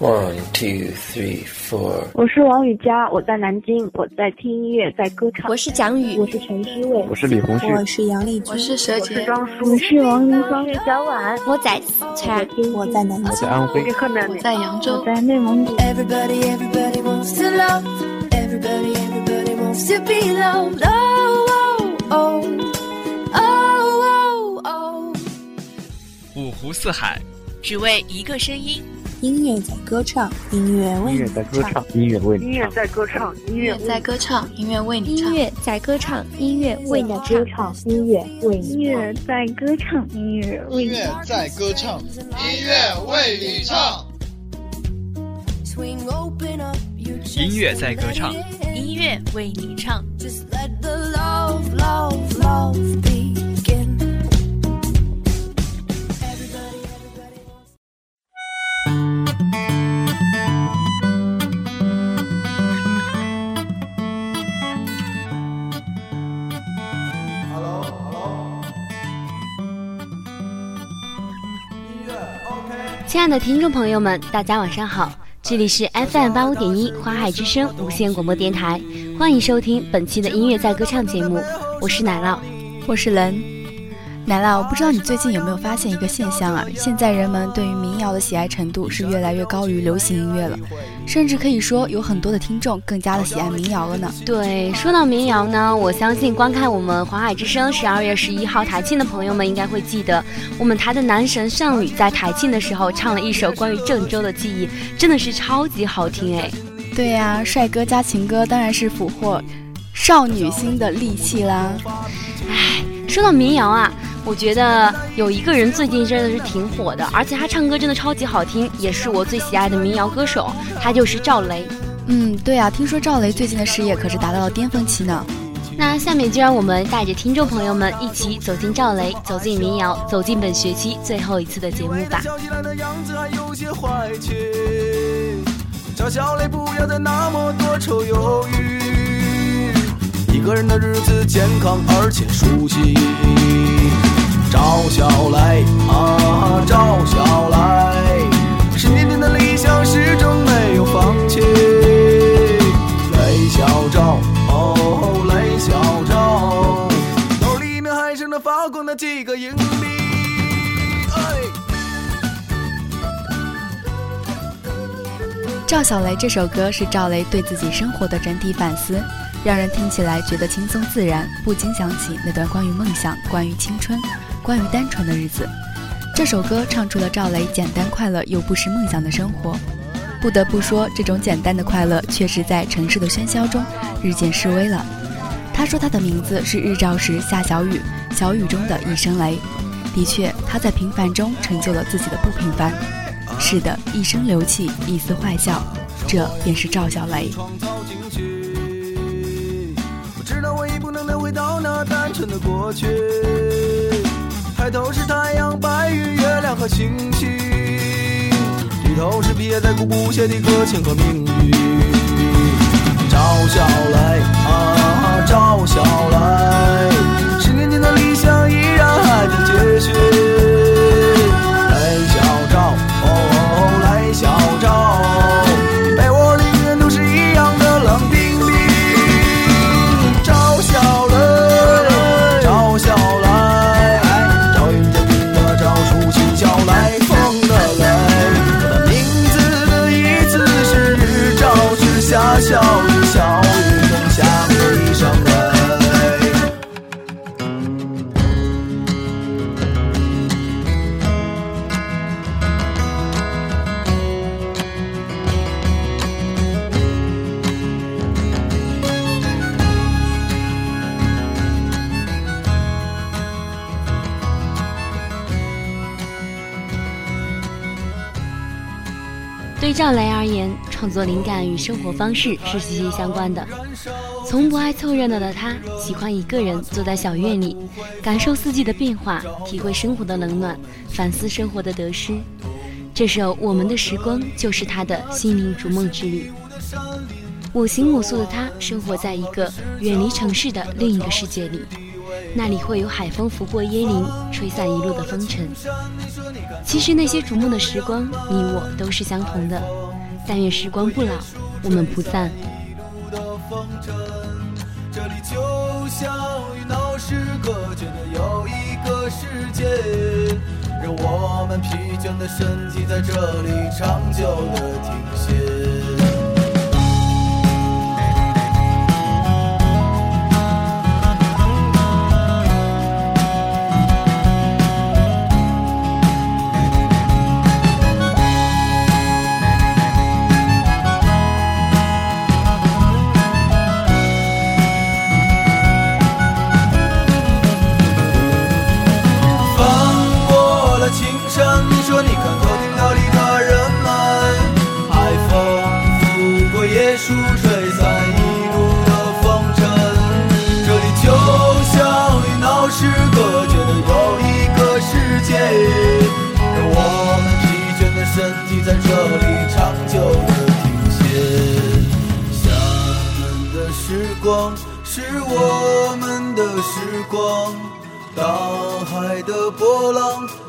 One two three four。我是王雨佳，我在南京，我在听音乐，在歌唱。我是蒋宇，我是陈诗薇，我是李红旭，我是杨丽君，我是佘洁，我是庄舒，我是王林芳，我是小婉，我在四川，我在南京，我在安徽，我在扬州，我在内蒙古。Everybody, everybody wants to love. Everybody, everybody wants to be loved. Oh, oh, oh, oh, oh, oh. 五湖四海，只为一个声音。音乐在歌唱，音乐为音乐在歌唱，音乐为你音乐在歌唱，音乐在歌唱，音乐为你唱。音乐在歌唱，音乐为你歌唱，音乐为你音乐在歌唱，音乐为你唱音乐在歌唱，音乐为你唱。音乐在歌唱，音乐为你唱。的听众朋友们，大家晚上好，这里是 FM 八五点一花海之声无线广播电台，欢迎收听本期的音乐在歌唱节目，我是奶酪。我是人。奶酪，我不知道你最近有没有发现一个现象啊？现在人们对于民谣的喜爱程度是越来越高于流行音乐了，甚至可以说有很多的听众更加的喜爱民谣了呢。对，说到民谣呢，我相信观看我们华海之声十二月十一号台庆的朋友们应该会记得，我们台的男神尚宇在台庆的时候唱了一首关于郑州的记忆，真的是超级好听哎。对呀、帅哥加情歌当然是俘获少女心的利器啦。唉，说到民谣啊。我觉得有一个人最近真的是挺火的，而且他唱歌真的超级好听，也是我最喜爱的民谣歌手，他就是赵雷。嗯，对啊，听说赵雷最近的事业可是达到了巅峰期呢。那下面就让我们带着听众朋友们一起走进赵雷，走进民谣，走进本学期最后一次的节目吧。叫小雷不要再那么多愁忧郁，一个人的日子健康而且舒心。赵小雷啊，赵小雷，十年前的理想始终没有放弃。雷小赵，哦，雷小赵，脑里面还剩那发光的几个硬币。赵小雷这首歌是赵雷对自己生活的整体反思，让人听起来觉得轻松自然，不禁想起那段关于梦想、关于青春、关于单纯的日子。这首歌唱出了赵雷简单快乐又不失梦想的生活。不得不说，这种简单的快乐确实在城市的喧嚣中日渐式微了。他说他的名字是日照时下小雨，小雨中的一声雷。的确，他在平凡中成就了自己的不平凡。是的，一声流气，一丝坏笑，这便是赵小雷。我知道我已不能再回到那单纯的过去。抬头是太阳、白云、月亮和星星，低头是撇在顾不歇的歌情和命运。赵小雷啊，赵小雷，灵感与生活方式是息息相关的。从不爱凑热闹的他，喜欢一个人坐在小院里，感受四季的变化，体会生活的冷暖，反思生活的得失。这首《我们的时光》就是他的心灵逐梦之旅。我行我素的他，生活在一个远离城市的另一个世界里。那里会有海风拂过椰林，吹散一路的风尘。其实那些逐梦的时光，你我都是相同的。但愿时光不老，我们不散。这里就像与闹市隔绝的又一个世界，让我们疲倦的身体在这里长久的停歇。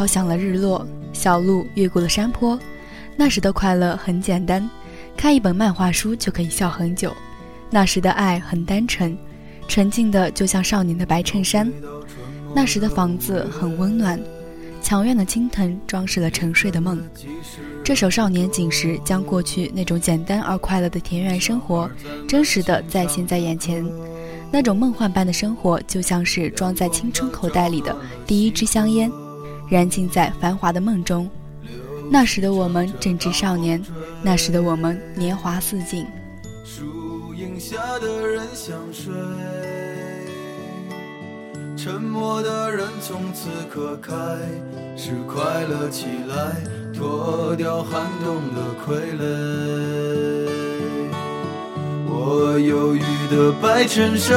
敲响了日落，小路越过了山坡。那时的快乐很简单，看一本漫画书就可以笑很久。那时的爱很单纯，纯净的就像少年的白衬衫。那时的房子很温暖，墙院的青藤装饰了沉睡的梦。这首《少年锦时》将过去那种简单而快乐的田园生活，真实的再现在眼前。那种梦幻般的生活，就像是装在青春口袋里的第一支香烟，燃尽在繁华的梦中。那时的我们正值少年，那时的我们年华似锦。树荫下的人想睡，沉默的人从此刻开始快乐起来，脱掉寒冬的傀儡。我忧郁的白衬衫，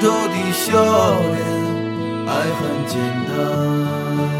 头的笑脸，爱很简单。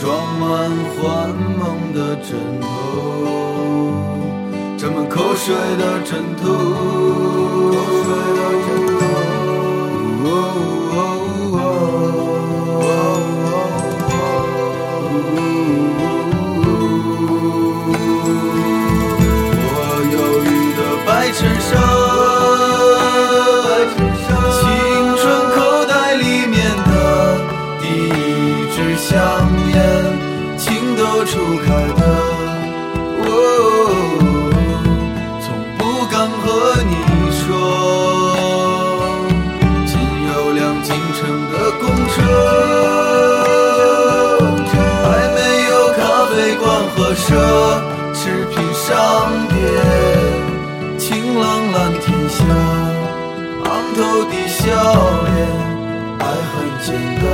装满幻梦的枕头，沾满口水的枕头。商店。晴朗蓝天下，昂头的笑脸，爱很简单。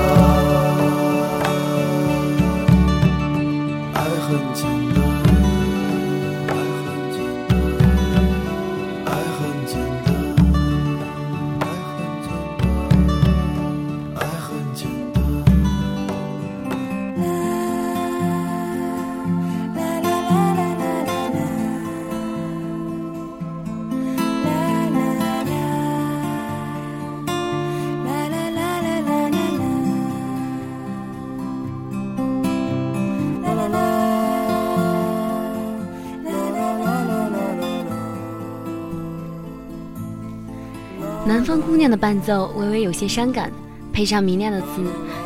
姑娘的伴奏微微有些伤感，配上明亮的词，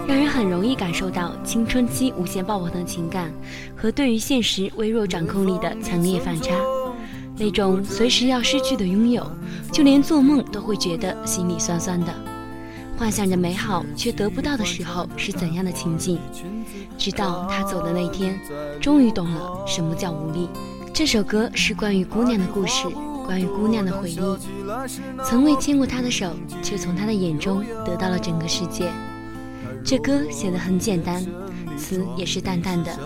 让人很容易感受到青春期无限爆棚的情感和对于现实微弱掌控力的强烈反差。那种随时要失去的拥有，就连做梦都会觉得心里酸酸的，幻想着美好却得不到的时候是怎样的情景。直到他走的那天，终于懂了什么叫无力。这首歌是关于姑娘的故事。关于姑娘的回忆，从未牵过她的手，却从她的眼中得到了整个世界。这歌写的很简单，词也是淡淡的，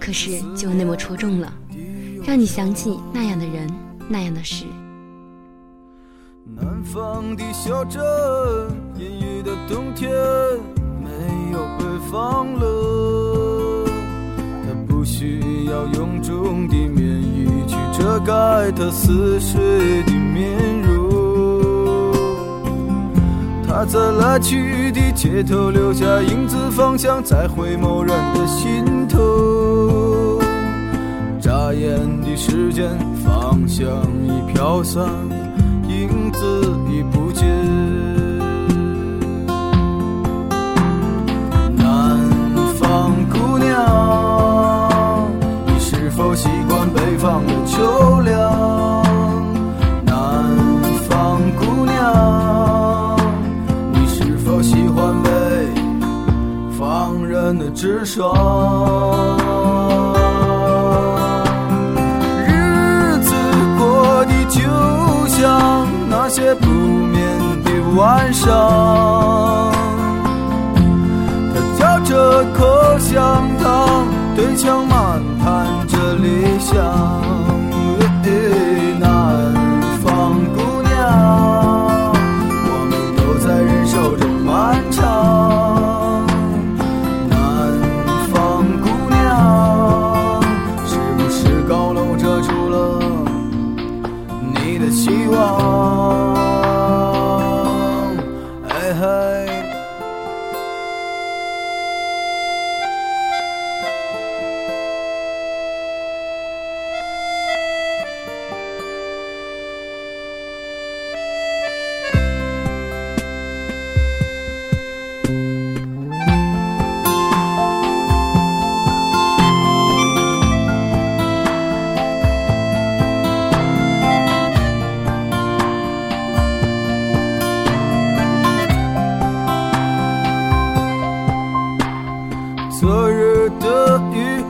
可是就那么戳中了，让你想起那样的人，那样的事。南方的小镇，阴雨的冬天，没有北方冷，它不需要臃肿。盖他似水的面容，他在来去的街头留下影子，方向在回眸人的心头。眨眼的时间，方向已飘散，影子已不见。南方姑娘，方的？秋凉，南方姑娘，你是否喜欢北方人的直爽？日子过得就像那些不眠的晚上，他嚼着口香糖，对墙漫谈这理想。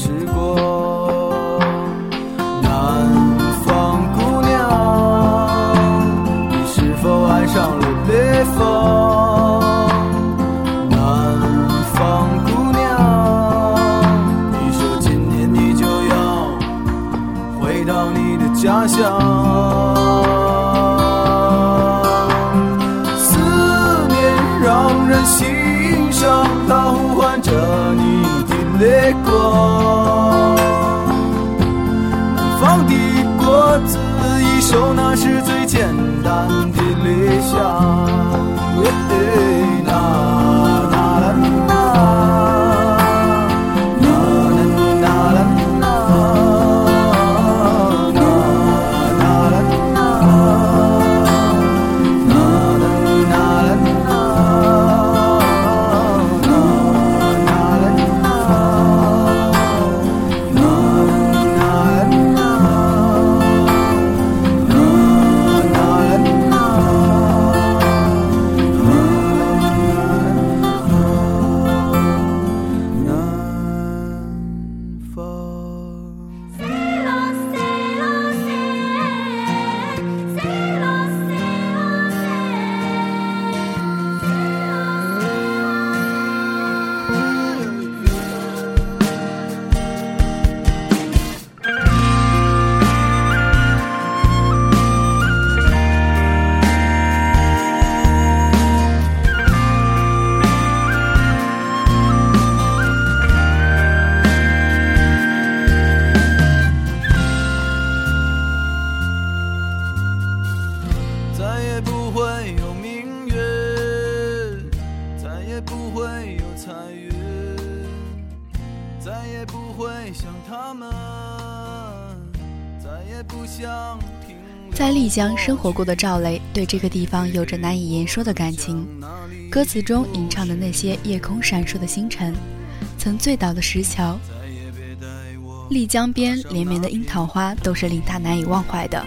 时光。南方姑娘，你是否爱上了北方？南方姑娘，你说今年你就要回到你的家乡。思念让人心伤，它呼唤着你的泪光。有，那是最简单的理想。在丽江生活过的赵雷，对这个地方有着难以言说的感情。歌词中吟唱的那些夜空闪烁的星辰，曾醉倒的石桥，丽江边连绵的樱桃花，都是令他难以忘怀的。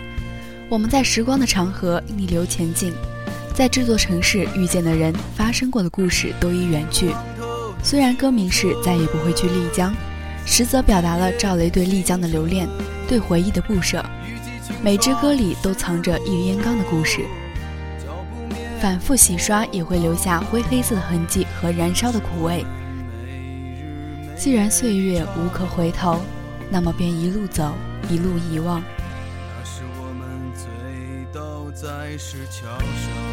我们在时光的长河逆流前进，在这座城市遇见的人、发生过的故事都已远去。虽然歌名是再也不会去丽江，实则表达了赵雷对丽江的留恋，对回忆的不舍。每支歌里都藏着一烟缸的故事，反复洗刷也会留下灰黑色的痕迹和燃烧的苦味。既然岁月无可回头，那么便一路走，一路遗忘。那时我们醉倒在石桥上。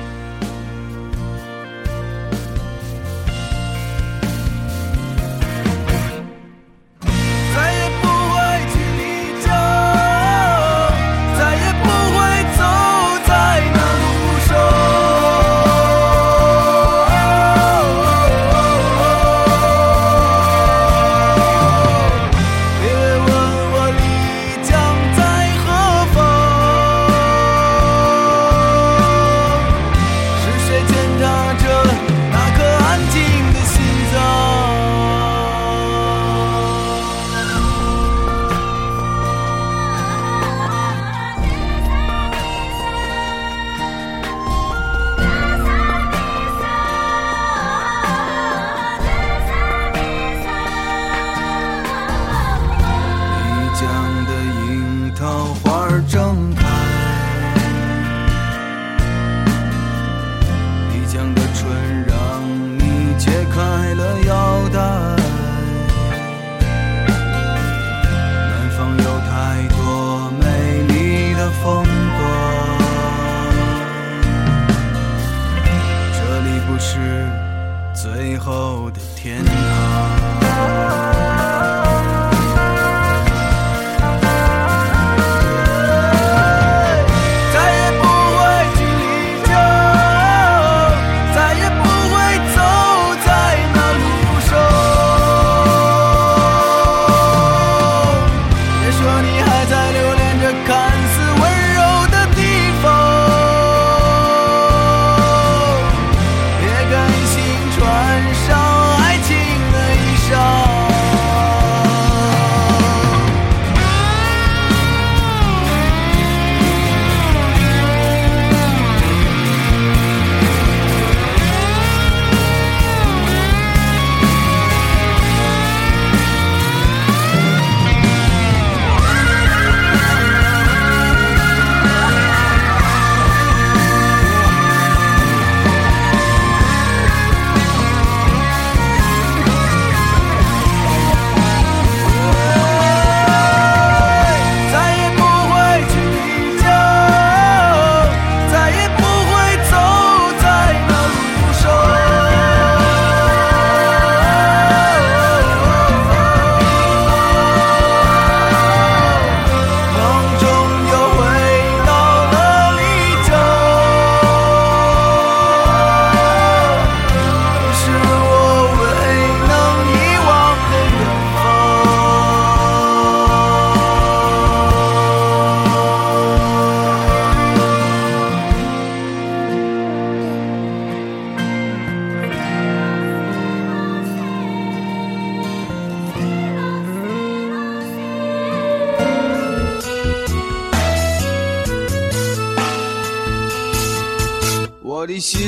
心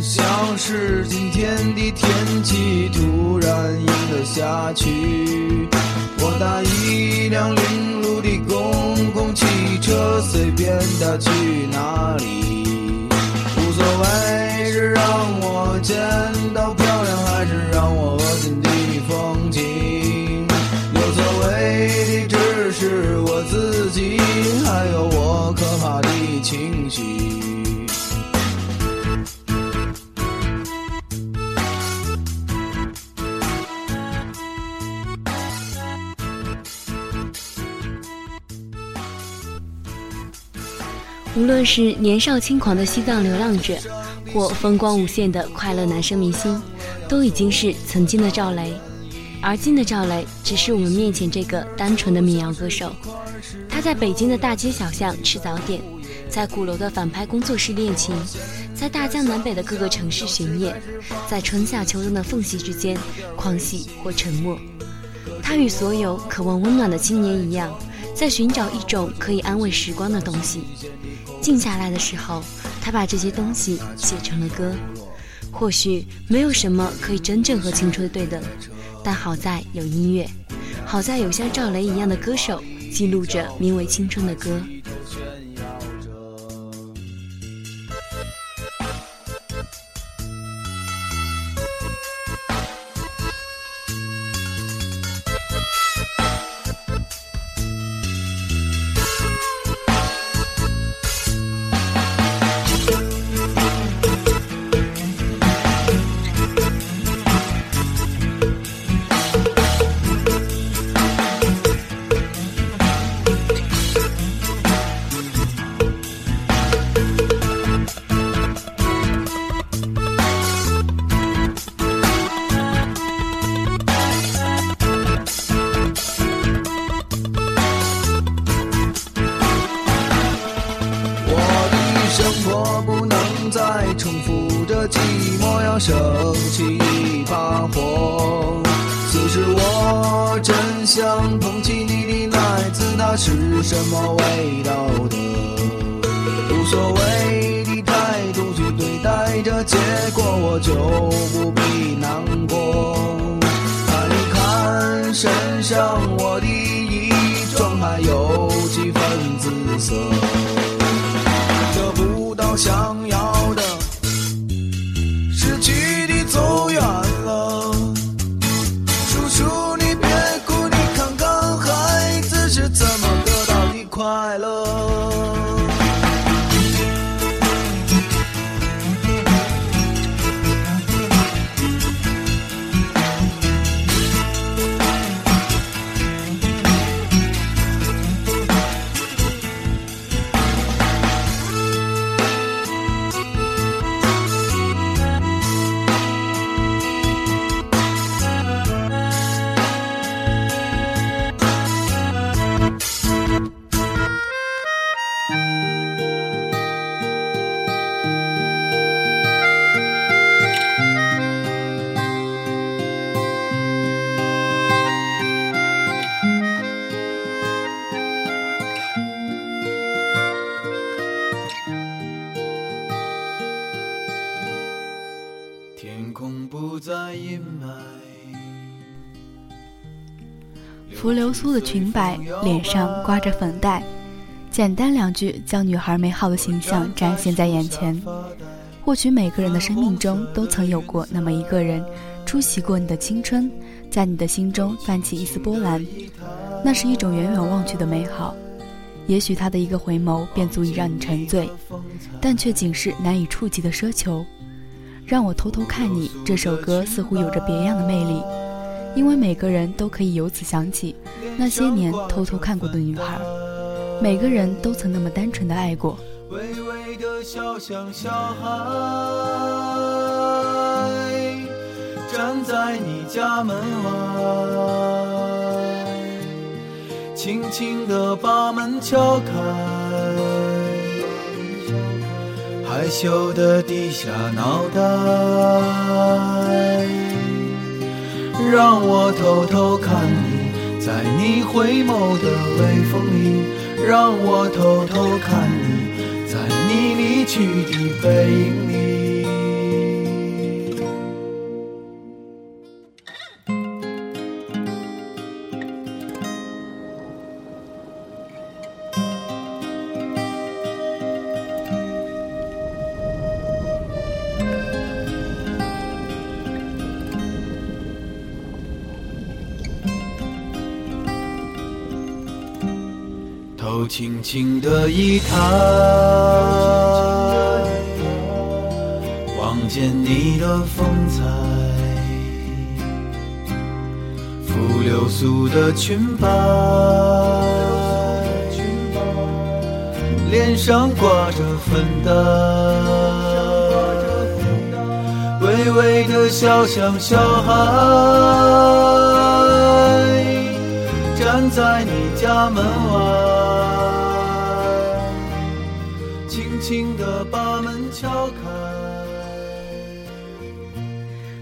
像是今天的天气突然阴了下去。我搭一无论是年少轻狂的西藏流浪者，或风光无限的快乐男生明星，都已经是曾经的赵雷。而今的赵雷，只是我们面前这个单纯的民谣歌手。他在北京的大街小巷吃早点，在鼓楼的反拍工作室练琴，在大江南北的各个城市巡演，在春夏秋冬的缝隙之间狂喜或沉默。他与所有渴望温暖的青年一样，在寻找一种可以安慰时光的东西。静下来的时候，他把这些东西写成了歌。或许没有什么可以真正和青春对等，但好在有音乐，好在有像赵雷一样的歌手记录着名为青春的歌。结果，我就不必难过。看一看身上我的衣装，还有几分姿色，得不到想浮流苏的裙摆，脸上挂着粉黛，简单两句将女孩美好的形象展现在眼前。或许每个人的生命中都曾有过那么一个人，出席过你的青春，在你的心中泛起一丝波澜。那是一种远远望去的美好，也许他的一个回眸便足以让你沉醉，但却仅是难以触及的奢求。让我偷偷看你，这首歌似乎有着别样的魅力。因为每个人都可以由此想起那些年偷偷看过的女孩，每个人都曾那么单纯的爱过。微微的笑像小孩，站在你家门外，轻轻的把门敲开，害羞的低下脑袋。让我偷偷看你，在你回眸的微风里；让我偷偷看你，在你离去的背影轻轻的一抬，望见你的风采，拂流苏的裙摆，脸上挂着粉黛，微微的笑像小孩。站在你家门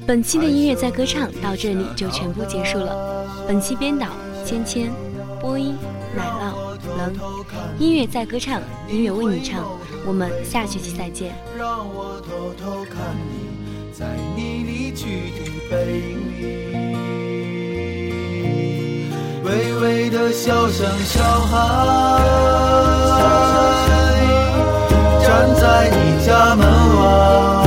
本期的音乐在歌唱到这里就全部结束了。本期编导芊芊，播音奶酪冷。音乐在歌唱，音乐为你唱。我们下学期再见。让我偷偷看你在你离去的背影里。微微的笑像小孩，站在你家门外，